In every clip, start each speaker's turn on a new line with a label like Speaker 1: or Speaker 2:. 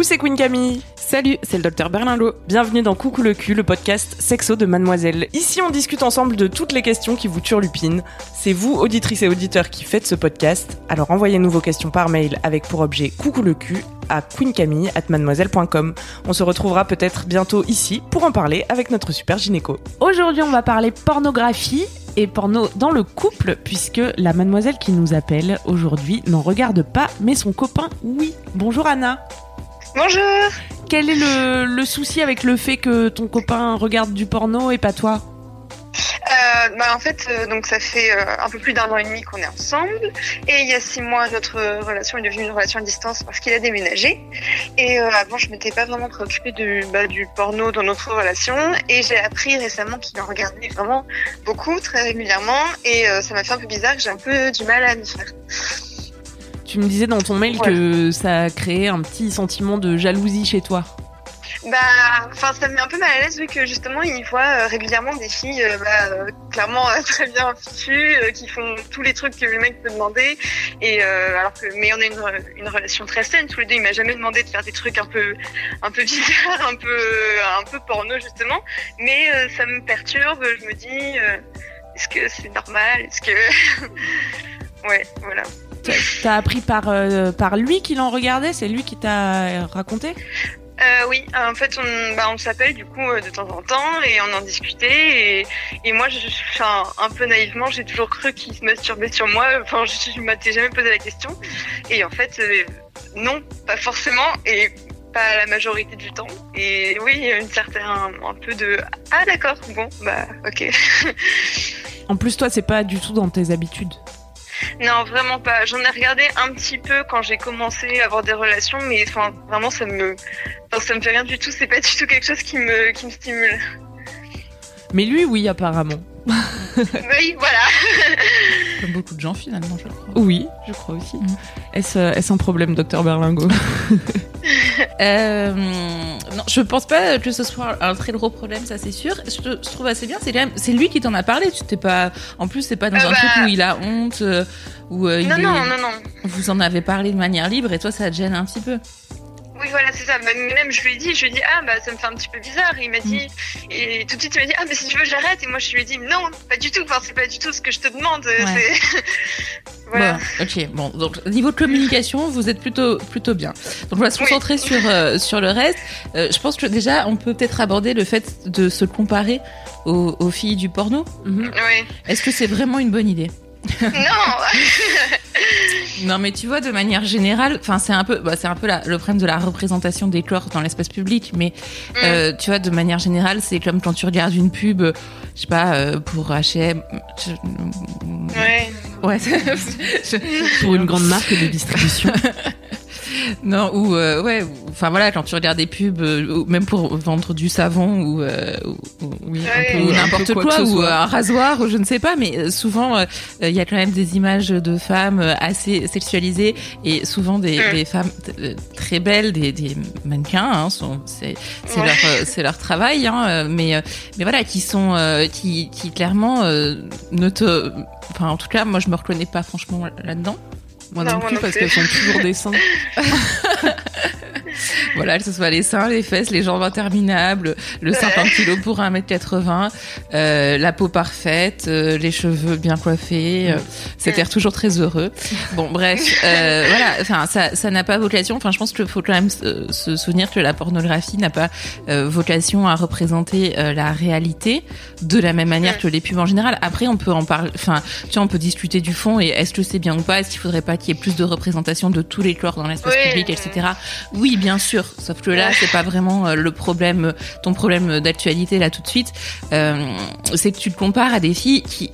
Speaker 1: Coucou, c'est Queen Camille. Salut, c'est le docteur Berlinlot. Bienvenue dans Coucou le cul, le podcast sexo de Mademoiselle. Ici, on discute ensemble de toutes les questions qui vous turlupinent. C'est vous, auditrices et auditeurs, qui faites ce podcast. Alors envoyez-nous vos questions par mail avec pour objet Coucou le cul à queencamille@mademoiselle.com. On se retrouvera peut-être bientôt ici pour en parler avec notre super gynéco.
Speaker 2: Aujourd'hui, on va parler pornographie et porno dans le couple, puisque la mademoiselle qui nous appelle aujourd'hui n'en regarde pas, mais son copain, oui. Bonjour Anna.
Speaker 3: Bonjour.
Speaker 2: Quel est le, le souci avec le fait que ton copain regarde du porno et pas toi?
Speaker 3: Euh, bah, en fait, euh, donc ça fait euh, un peu plus d'un an et demi qu'on est ensemble, et il y a six mois, notre relation est devenue une relation à distance parce qu'il a déménagé. Et avant, je m'étais pas vraiment préoccupée du, bah, du porno dans notre relation, et j'ai appris récemment qu'il en regardait vraiment beaucoup, très régulièrement, et ça m'a fait un peu bizarre que j'ai un peu du mal à me faire.
Speaker 2: Tu me disais dans ton mail que ça a créé un petit sentiment de jalousie chez toi.
Speaker 3: Bah, enfin, ça me met un peu mal à l'aise vu que justement, il voit euh, régulièrement des filles, euh, bah, euh, clairement très bien fichues, euh, qui font tous les trucs que le mec peut demander. Et euh, alors que, mais on a une, une relation très saine tous les deux. Il m'a jamais demandé de faire des trucs un peu, un peu bizarres, un peu, un peu porno justement. Mais euh, ça me perturbe. Je me dis, euh, est-ce que c'est normal? Est-ce que, ouais, voilà.
Speaker 2: T'as- appris par, euh, par lui qu'il en regardait C'est lui qui t'a raconté?
Speaker 3: Euh, oui, en fait, on, bah, on s'appelle du coup euh, de temps en temps et on en discutait. Et, et moi, je, enfin, un peu naïvement, j'ai toujours cru qu'il se masturbait sur moi. Enfin, je, je m'étais jamais posé la question. Et en fait, euh, non, pas forcément et pas la majorité du temps. Et oui, il y a une certaine, un peu de ah d'accord, bon, bah ok.
Speaker 2: En plus, toi, c'est pas du tout dans tes habitudes.
Speaker 3: Non, vraiment pas. J'en ai regardé un petit peu quand j'ai commencé à avoir des relations, mais enfin, vraiment, ça me, enfin, ça me fait rien du tout. C'est pas du tout quelque chose qui me, qui me stimule.
Speaker 2: Mais lui, oui, apparemment.
Speaker 3: Oui, voilà.
Speaker 4: Comme beaucoup de gens finalement, je crois.
Speaker 2: Oui, je crois aussi.
Speaker 4: Mhm.
Speaker 2: Est-ce euh, est-ce un problème, docteur Berlingo
Speaker 4: Euh, non, je pense pas que ce soit un très gros problème, ça c'est sûr. Je, te- je trouve assez bien, c'est quand même- c'est lui qui t'en a parlé. Tu t'es pas, en plus c'est pas dans
Speaker 3: Euh,
Speaker 4: un
Speaker 3: bah-
Speaker 4: truc où il a honte, euh, où euh, il
Speaker 3: Non,
Speaker 4: est-
Speaker 3: non, non, non.
Speaker 4: vous en avez parlé de manière libre et toi ça te gêne un petit peu.
Speaker 3: Oui, voilà, c'est ça. Même, je lui ai dit, je lui ai dit, ah, bah, ça me fait un petit peu bizarre. Et il m'a dit, et tout de suite, il m'a dit, ah, mais si tu veux, j'arrête. Et moi, je lui ai dit, non, pas du tout. Enfin, c'est pas du tout ce que je te demande. C'est- voilà.
Speaker 4: Bon, ok, bon, donc niveau de communication, vous êtes plutôt plutôt bien. Donc on va se
Speaker 3: Oui.
Speaker 4: concentrer sur euh, sur le reste. Euh, je pense que déjà on peut peut-être aborder le fait de se comparer aux, aux filles du porno.
Speaker 3: Oui.
Speaker 4: Est-ce que c'est vraiment une bonne idée?
Speaker 3: Non.
Speaker 4: Non, mais tu vois, de manière générale, enfin, c'est un peu, bah, c'est un peu la- le problème de la représentation des corps dans l'espace public. Mais euh, tu vois, de manière générale, c'est comme quand tu regardes une pub, euh, je sais pas, euh, pour H&M. je-
Speaker 3: ouais.
Speaker 4: Ouais. je-
Speaker 2: Pour une grande marque de distribution.
Speaker 4: non, ou euh, ouais, ou- enfin voilà, quand tu regardes des pubs, euh, même pour vendre du savon ou, euh, ou, ou-
Speaker 2: Oui,
Speaker 3: Ouais.
Speaker 4: ou n'importe quoi, ou un rasoir, ou je ne sais pas, mais euh, souvent euh, il y a quand même des images de femmes assez sexualisées et souvent des,
Speaker 3: Mm.
Speaker 4: des femmes très belles, des, des mannequins, hein, sont, c'est,
Speaker 3: Ouais.
Speaker 4: leur, c'est leur travail, hein, mais, mais voilà, qui sont, euh, qui, qui clairement euh, ne te, enfin en tout cas, moi je me reconnais pas franchement là-dedans.
Speaker 2: Moi
Speaker 3: Non,
Speaker 2: plus,
Speaker 3: non
Speaker 2: parce qu'elles sont toujours des seins.
Speaker 4: Voilà, que ce soit les seins, les fesses, les jambes interminables, le 50 kilos pour 1m80, euh, la peau parfaite, euh, les cheveux bien coiffés, euh, cet air toujours très heureux. Bon, bref, euh, voilà, enfin, ça, ça n'a pas vocation. Enfin, je pense qu'il faut quand même se, se souvenir que la pornographie n'a pas euh, vocation à représenter euh, la réalité de la même manière que les pubs en général. Après, on peut en parler, enfin, tu vois, on peut discuter du fond et est-ce que c'est bien ou pas, est-ce qu'il faudrait pas qu'il y ait plus de représentation de tous les corps dans l'espace
Speaker 3: Oui.
Speaker 4: public, etc. Oui, bien bien sûr. Sauf que là, c'est pas vraiment euh, le problème, ton problème d'actualité là tout de suite. Euh, c'est que tu te compares à des filles qui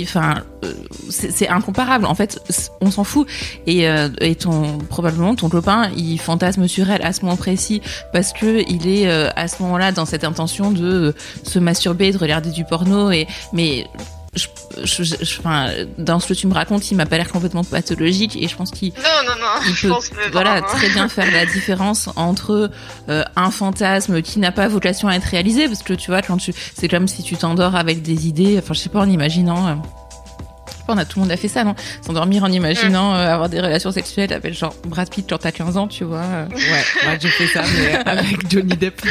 Speaker 4: enfin euh, c'est incomparable en fait on s'en fout et, euh, et ton probablement ton copain il fantasme sur elle à ce moment précis parce que il est euh, à ce moment-là dans cette intention de se masturber de regarder du porno et mais je, je, je, enfin, dans ce que tu me racontes, il m'a pas l'air complètement pathologique et je pense qu'il
Speaker 3: non, non, non,
Speaker 4: il peut voilà très bien faire la différence entre euh, un fantasme qui n'a pas vocation à être réalisé parce que tu vois quand tu c'est comme si tu t'endors avec des idées, enfin je sais pas en imaginant euh, on a tout le monde a fait ça, non? S'endormir en imaginant mm. euh, avoir des relations sexuelles avec genre Brad Pitt quand t'as 15 ans, tu vois. Euh.
Speaker 1: Ouais, ouais j'ai fait ça, mais avec Johnny Depp.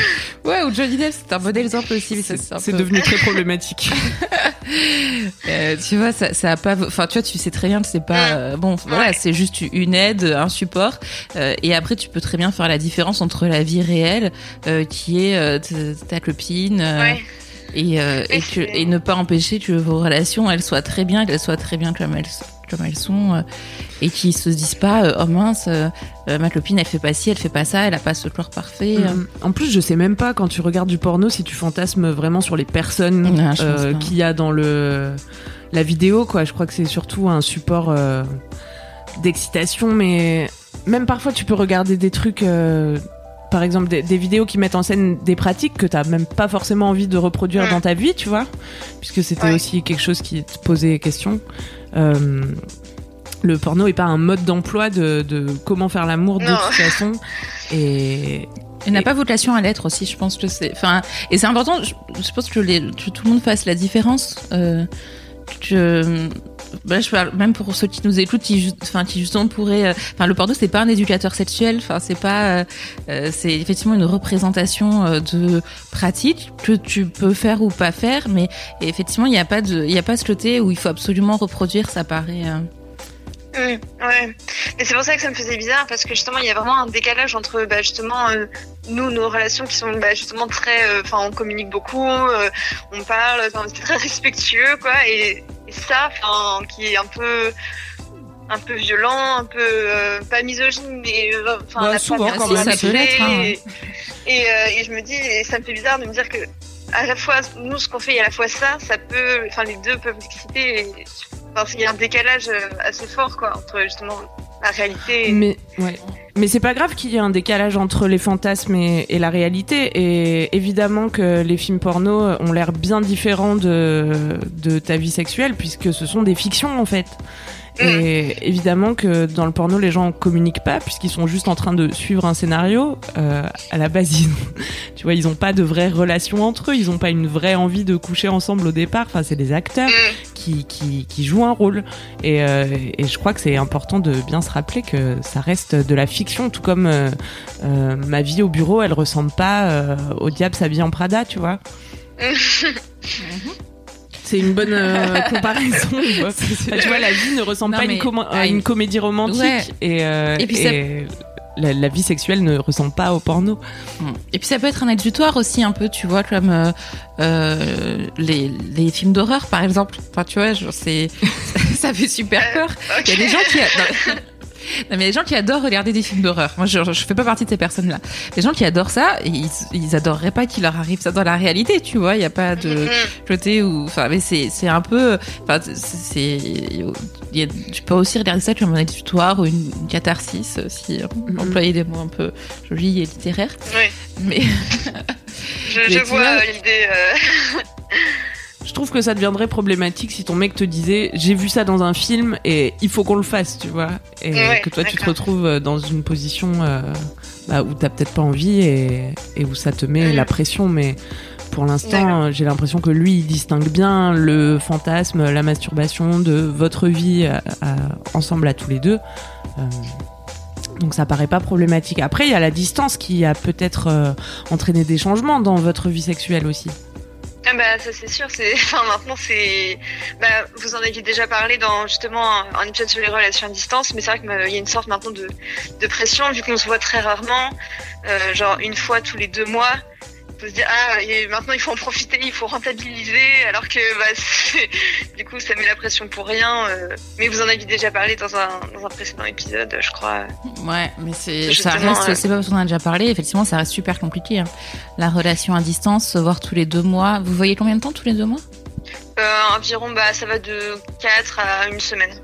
Speaker 4: Ouais, ou Johnny Depp, c'est un bon exemple aussi.
Speaker 1: C'est devenu très problématique.
Speaker 4: euh, tu vois, ça, ça a pas. Enfin, tu vois, tu sais très bien que c'est pas. Euh, bon, voilà, c'est juste une aide, un support. et après, tu peux très bien faire la différence entre la vie réelle, qui est ta copine. Ouais et, euh, et, que, et, ne pas empêcher que vos relations elles soient très bien, qu'elles soient très bien comme elles, comme elles sont, euh, et qu'ils se disent pas euh, oh mince, euh, ma copine elle fait pas ci, elle fait pas ça, elle a pas ce corps parfait. Mm.
Speaker 1: En plus, je sais même pas quand tu regardes du porno si tu fantasmes vraiment sur les personnes ah, qu'il y a dans le la vidéo quoi. Je crois que c'est surtout un support d'excitation, mais même parfois tu peux regarder des trucs par exemple des, vidéos qui mettent en scène des pratiques que t'as même pas forcément envie de reproduire dans ta vie, tu vois, puisque c'était aussi quelque chose qui te posait question. Euh, le porno est pas un mode d'emploi de, comment faire l'amour de toute façon et
Speaker 4: il n'a pas vocation à l'être aussi, je pense que c'est. Enfin, et c'est important. Je, pense que, les, tout le monde fasse la différence. Euh, que bah, même pour ceux qui nous écoutent, qui, enfin, justement pourraient, euh, le porno c'est pas un éducateur sexuel, c'est pas, euh, euh, c'est effectivement une représentation de pratique que tu peux faire ou pas faire, mais effectivement, il n'y a pas ce côté où il faut absolument reproduire, ça paraît.
Speaker 3: Oui, ouais. Et c'est pour ça que ça me faisait bizarre parce que justement il y a vraiment un décalage entre bah, justement nous nos relations qui sont bah, justement très, enfin on communique beaucoup, on parle, c'est très respectueux quoi et ça, enfin, qui est un peu un peu violent, un peu euh, pas misogyne, mais euh, enfin
Speaker 1: bah, souvent quand même
Speaker 3: ça peut l'être. Hein. Et, euh, et, je me dis, et ça me fait bizarre de me dire que à la fois nous ce qu'on fait et à la fois ça, ça peut, enfin les deux peuvent exciter. Enfin, il y a un décalage assez fort quoi entre justement la réalité.
Speaker 1: Mais ouais. Mais c'est pas grave qu'il y ait un décalage entre les fantasmes et, la réalité. Et évidemment que les films porno ont l'air bien différents de, de ta vie sexuelle, puisque ce sont des fictions en fait. Et évidemment que dans le porno, les gens communiquent pas puisqu'ils sont juste en train de suivre un scénario. Euh, à la base, ils, tu vois, ils ont pas de vraie relation entre eux. Ils ont pas une vraie envie de coucher ensemble au départ. Enfin, c'est des acteurs qui, qui, qui, jouent un rôle. Et, euh, et je crois que c'est important de bien se rappeler que ça reste de la fiction, tout comme euh, euh ma vie au bureau, elle ressemble pas euh, au diable s'habille en Prada, tu vois. C'est une bonne euh, comparaison. tu vois, la vie ne ressemble pas à une, comédie romantique. Et, euh, la, vie sexuelle ne ressemble pas au porno.
Speaker 4: Et puis ça peut être un exutoire aussi un peu, tu vois, comme euh, les, films d'horreur par exemple. Enfin, tu vois, c'est ça fait super peur. Il y a des gens qui non, mais les gens qui adorent regarder des films d'horreur. Moi, je, je fais pas partie de ces personnes-là. Les gens qui adorent ça, ils, ils adoreraient pas qu'il leur arrive ça dans la réalité, tu vois. Il y a pas de mm-hmm. côté où, enfin, mais c'est, c'est un peu, enfin, c'est, tu peux aussi regarder ça comme un exutoire ou une, catharsis, si mm-hmm. employer des mots un peu jolis et littéraires.
Speaker 3: Oui. Mais. je, je vois l'idée. Euh...
Speaker 1: Je trouve que ça deviendrait problématique si ton mec te disait j'ai vu ça dans un film et il faut qu'on le fasse, tu vois, et que toi tu te retrouves euh, dans une position euh, bah, où t'as peut-être pas envie et, où ça te met la pression, mais pour l'instant j'ai l'impression que lui il distingue bien le fantasme, la masturbation de votre vie euh, ensemble à tous les deux. donc ça paraît pas problématique. Après, il y a la distance qui a peut-être entraîné des changements dans votre vie sexuelle aussi.
Speaker 3: Ah bah ça c'est sûr, c'est enfin maintenant c'est bah, vous en aviez déjà parlé dans justement un, épisode sur les relations à distance, mais c'est vrai qu'il y a une sorte maintenant de, de pression vu qu'on se voit très rarement, euh, genre une fois tous les deux mois. Peut se dire ah et maintenant il faut en profiter, il faut rentabiliser, alors que bah, du coup ça met la pression pour rien. euh. mais vous en avez déjà parlé dans un, dans un précédent épisode, je crois.
Speaker 4: Ouais, mais c'est ça reste,
Speaker 3: ouais.
Speaker 4: c'est pas parce qu'on en a déjà parlé. Effectivement, ça reste super compliqué. hein. La relation à distance, se voir tous les deux mois. Vous voyez combien de temps tous les deux mois?
Speaker 3: Euh, environ bah ça va de 4 à une semaine.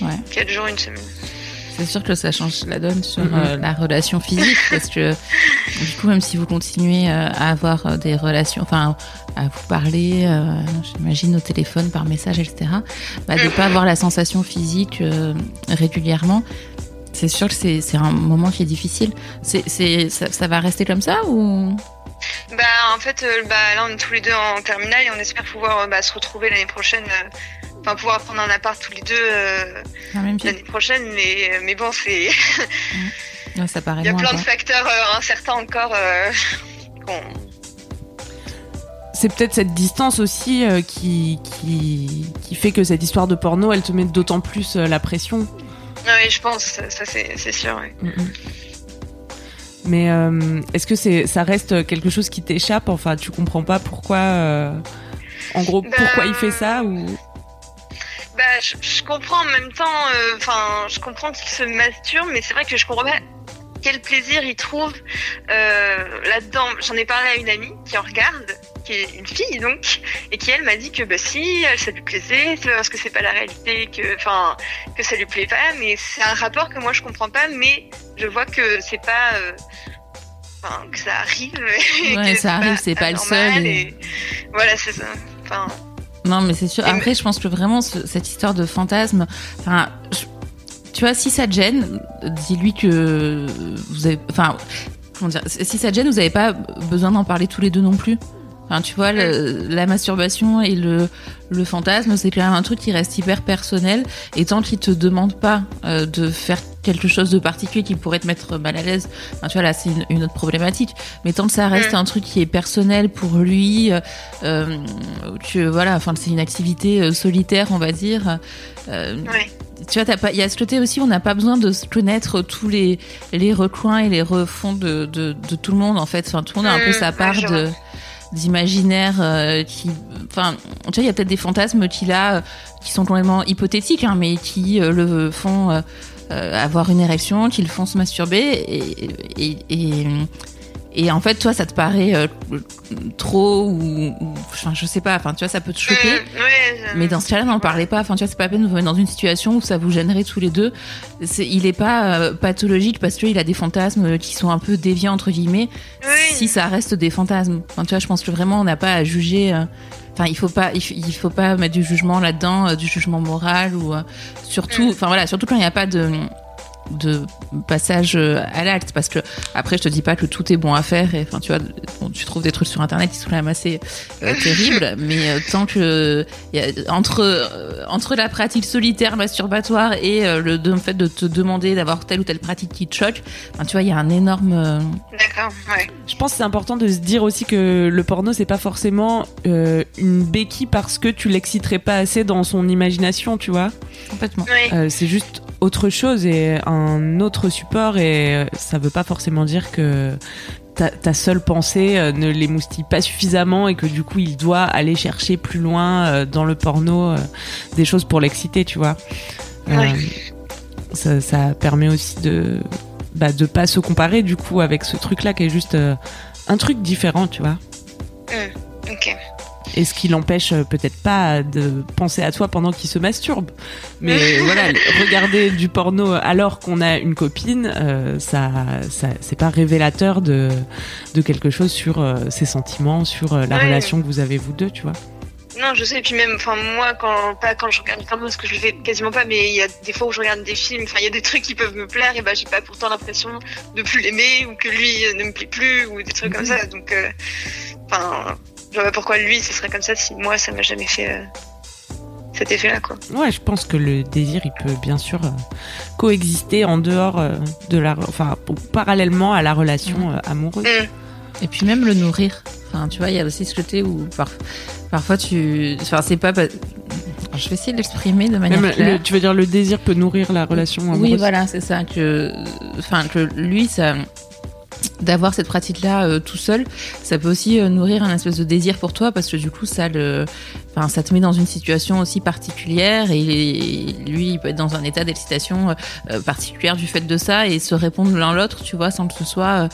Speaker 4: Ouais.
Speaker 3: 4 jours, une semaine.
Speaker 4: C'est sûr que ça change la donne sur
Speaker 1: Mhm.
Speaker 4: euh, la relation physique parce que du coup, même si vous continuez euh, à avoir euh, des relations, enfin, à vous parler, euh, j'imagine au téléphone, par message, etc., bah, de pas avoir la sensation physique euh, régulièrement. C'est sûr que c'est c'est un moment qui est difficile. C'est c'est ça, ça va rester comme ça ou?
Speaker 3: Bah en fait euh, bah là on est tous les deux en terminale et on espère pouvoir euh, bah, se retrouver l'année prochaine. Euh, Enfin, pouvoir prendre un appart tous les deux euh, l'année prochaine, mais, mais bon, c'est
Speaker 4: Ouais, Ça paraît
Speaker 3: il y a plein de facteurs euh, incertains encore. euh,
Speaker 1: C'est peut-être cette distance aussi euh, qui, qui, qui fait que cette histoire de porno, elle te met d'autant plus euh, la pression.
Speaker 3: Ouais, je pense, ça ça, c'est sûr. ouais.
Speaker 1: Mais euh, est-ce que c'est ça reste quelque chose qui t'échappe? Enfin, tu comprends pas pourquoi. euh, en gros,
Speaker 3: Bah,
Speaker 1: pourquoi il fait ça ou
Speaker 3: je, je comprends en même temps, euh, enfin, je comprends qu'il se masturbe, mais c'est vrai que je comprends pas quel plaisir il trouve euh, là-dedans. J'en ai parlé à une amie qui en regarde, qui est une fille donc, et qui elle m'a dit que bah si, elle, ça lui plaisait, c'est parce que c'est pas la réalité que, enfin, que ça lui plaît pas, mais c'est un rapport que moi je comprends pas, mais je vois que c'est pas. euh, Enfin, que ça arrive.
Speaker 4: Ouais,
Speaker 3: que
Speaker 4: ça arrive, c'est pas le seul, et-
Speaker 3: et Voilà, c'est ça. Enfin,
Speaker 4: Non, mais c'est sûr. Après, je pense que vraiment, ce- cette histoire de fantasme, enfin, je- tu vois, si ça te gêne, dis-lui que vous avez, enfin, comment dire, si ça te gêne, vous n'avez pas besoin d'en parler tous les deux non plus. Enfin, tu vois, le- la masturbation et le, le fantasme, c'est quand même un truc qui reste hyper personnel. Et tant qu'il te demande pas euh, de faire quelque chose de particulier qui pourrait te mettre mal à l'aise, enfin, tu vois, là, c'est une, une autre problématique. Mais tant que ça reste
Speaker 3: Mm.
Speaker 4: un truc qui est personnel pour lui, euh, euh, que voilà, enfin, c'est une activité euh, solitaire, on va dire. Euh,
Speaker 3: ouais.
Speaker 4: tu vois, il y a ce côté aussi, on n'a pas besoin de se connaître tous les les recoins et les refonds de, de, de tout le monde en fait. Enfin, tout le monde a un peu
Speaker 3: Mm,
Speaker 4: sa part de. D'imaginaire euh, qui, enfin, tu vois, il y a peut-être des fantasmes qu'il a euh, qui sont complètement hypothétiques, hein, mais qui euh, le font euh, avoir une érection, qui le font se masturber et, et en fait, toi, ça te paraît euh, trop ou, ou- enfin, je sais pas. Enfin, tu vois, ça peut te choquer.
Speaker 3: Mm, ouais, je-
Speaker 4: Mais dans ce cas-là, n'en parlez pas. Enfin, tu vois, c'est pas la peine de vous mettre dans une situation où ça vous gênerait tous les deux. C'est, il est pas euh, pathologique parce qu'il a des fantasmes qui sont un peu déviants entre guillemets.
Speaker 3: Oui.
Speaker 4: Si ça reste des fantasmes. Enfin, tu vois, je pense que vraiment on n'a pas à juger. euh, Enfin, il faut pas, il, il faut pas mettre du jugement là-dedans, euh, du jugement moral ou euh, surtout.
Speaker 3: Mm.
Speaker 4: Enfin voilà, surtout quand il n'y a pas de de passage euh, à l'acte parce que après je te dis pas que tout est bon à faire et enfin tu vois bon, tu trouves des trucs sur internet qui sont quand même assez euh, terribles mais euh, tant que il y a, entre euh, entre la pratique solitaire masturbatoire et euh, le, de- le fait de te demander d'avoir telle ou telle pratique qui te choque enfin, tu vois il y a un énorme euh,
Speaker 3: D'accord, ouais.
Speaker 1: Je pense que c'est important de se dire aussi que le porno c'est pas forcément euh, une béquille parce que tu l'exciterais pas assez dans son imagination, tu vois.
Speaker 4: complètement
Speaker 3: Oui.
Speaker 1: Euh, c'est juste autre chose et un autre support et ça veut pas forcément dire que ta, ta seule pensée euh, ne l'émoustille pas suffisamment et que du coup il doit aller chercher plus loin euh, dans le porno euh, des choses pour l'exciter, tu vois. Euh, ça, ça permet aussi de bah, de pas se comparer du coup avec ce truc là qui est juste un truc différent, tu vois. Et ce qui l'empêche euh, peut-être pas de penser à toi pendant qu'il se masturbe. Mais voilà, regarder du porno alors qu'on a une copine, euh, ça, ça c'est pas révélateur de, de quelque chose sur euh, ses sentiments, sur euh, la
Speaker 3: Ouais.
Speaker 1: relation que vous avez vous deux, tu vois.
Speaker 3: Non, je sais. Et puis même, enfin moi, quand pas quand je regarde comme parce que je le fais quasiment pas, mais il y a des fois où je regarde des films. Enfin, il y a des trucs qui peuvent me plaire et bah j'ai pas pourtant l'impression de plus l'aimer ou que lui ne me plaît plus ou des trucs comme ça. Donc, enfin, je vois pas pourquoi lui ce serait comme ça si moi ça m'a jamais fait euh, cet effet-là, quoi.
Speaker 1: Ouais, je pense que le désir, il peut bien sûr euh, coexister en dehors euh, de la, enfin, parallèlement à la relation euh, amoureuse.
Speaker 3: Mm.
Speaker 4: Et puis même le nourrir. Enfin, tu vois, il y a aussi ce côté où par- parfois tu. Enfin, c'est pas. pas- Je vais essayer de l'exprimer de manière
Speaker 1: Même
Speaker 4: claire.
Speaker 1: le- tu veux dire le désir peut nourrir la relation amoureuse?
Speaker 4: Oui, voilà, c'est ça. Que, enfin, que lui, ça, d'avoir cette pratique-là euh, tout seul, ça peut aussi euh, nourrir un espèce de désir pour toi parce que du coup ça le, enfin ça te met dans une situation aussi particulière et lui il peut être dans un état d'excitation euh, particulière du fait de ça et se répondre l'un l'autre, tu vois, sans que ce soit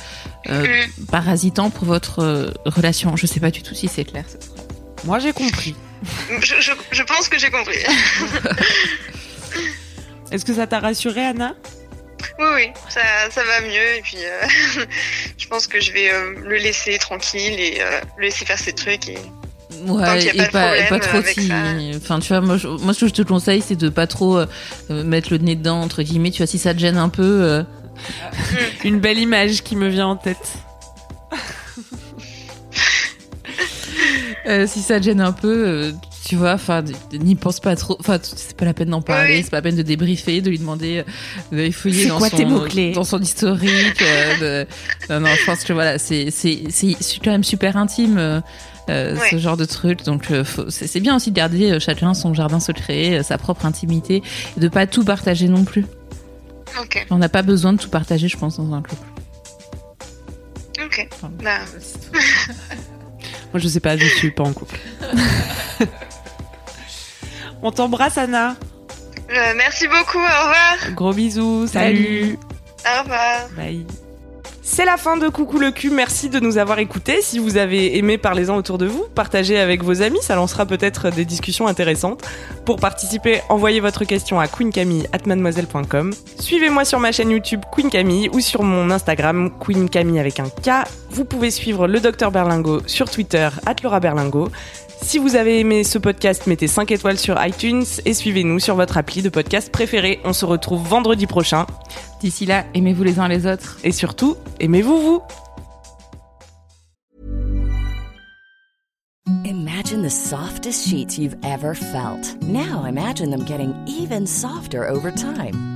Speaker 4: mm. parasitant pour votre relation. Je sais pas du tout si c'est clair.
Speaker 1: Moi j'ai compris.
Speaker 3: je, je, je pense que j'ai compris.
Speaker 1: Est-ce que ça t'a rassuré Anna?
Speaker 3: Oui, oui, ça, ça va mieux. Et puis, euh, je pense que je vais euh, le laisser tranquille et euh, le laisser faire ses trucs. Et...
Speaker 4: Ouais, et, pas, pas, trop Enfin, tu vois, moi, moi, ce que je te conseille, c'est de pas trop mettre le nez dedans, entre guillemets. Tu vois, si ça te gêne un peu.
Speaker 1: Une belle image qui me vient en tête.
Speaker 4: si ça te gêne un peu, tu vois, enfin, n'y pense pas trop. Enfin, c'est pas la peine d'en parler, c'est pas la peine de débriefer, de lui demander, euh, de fouiller dans, son, dans son historique. Euh, non, non, je pense que voilà, c'est c'est c'est quand même super intime. Euh, ce genre de truc. Donc c'est bien aussi de garder chacun son jardin secret, sa propre intimité, et de pas tout partager non plus. On n'a pas besoin de tout partager, je pense, dans un couple.
Speaker 3: Ok. Bah.
Speaker 1: Moi, je sais pas, je suis pas en couple. On t'embrasse, Anna.
Speaker 3: Euh, merci beaucoup, au revoir.
Speaker 1: Gros bisous, salut.
Speaker 3: Au revoir.
Speaker 1: Bye. C'est la fin de Coucou le cul, merci de nous avoir écoutés. Si vous avez aimé, parlez-en autour de vous, partagez avec vos amis, ça lancera peut-être des discussions intéressantes. Pour participer, envoyez votre question à queencamille.mademoiselle.com. Suivez-moi sur ma chaîne YouTube Queen Camille ou sur mon Instagram Queen Camille avec un K. Vous pouvez suivre le docteur Berlingo sur Twitter, Laura Berlingo. Si vous avez aimé ce podcast, mettez 5 étoiles sur iTunes et suivez-nous sur votre appli de podcast préféré. On se retrouve vendredi prochain.
Speaker 4: D'ici là, aimez-vous les uns les autres.
Speaker 1: Et surtout, aimez-vous vous.
Speaker 5: Imagine the softest sheets you've ever felt. Now imagine them getting even softer over time.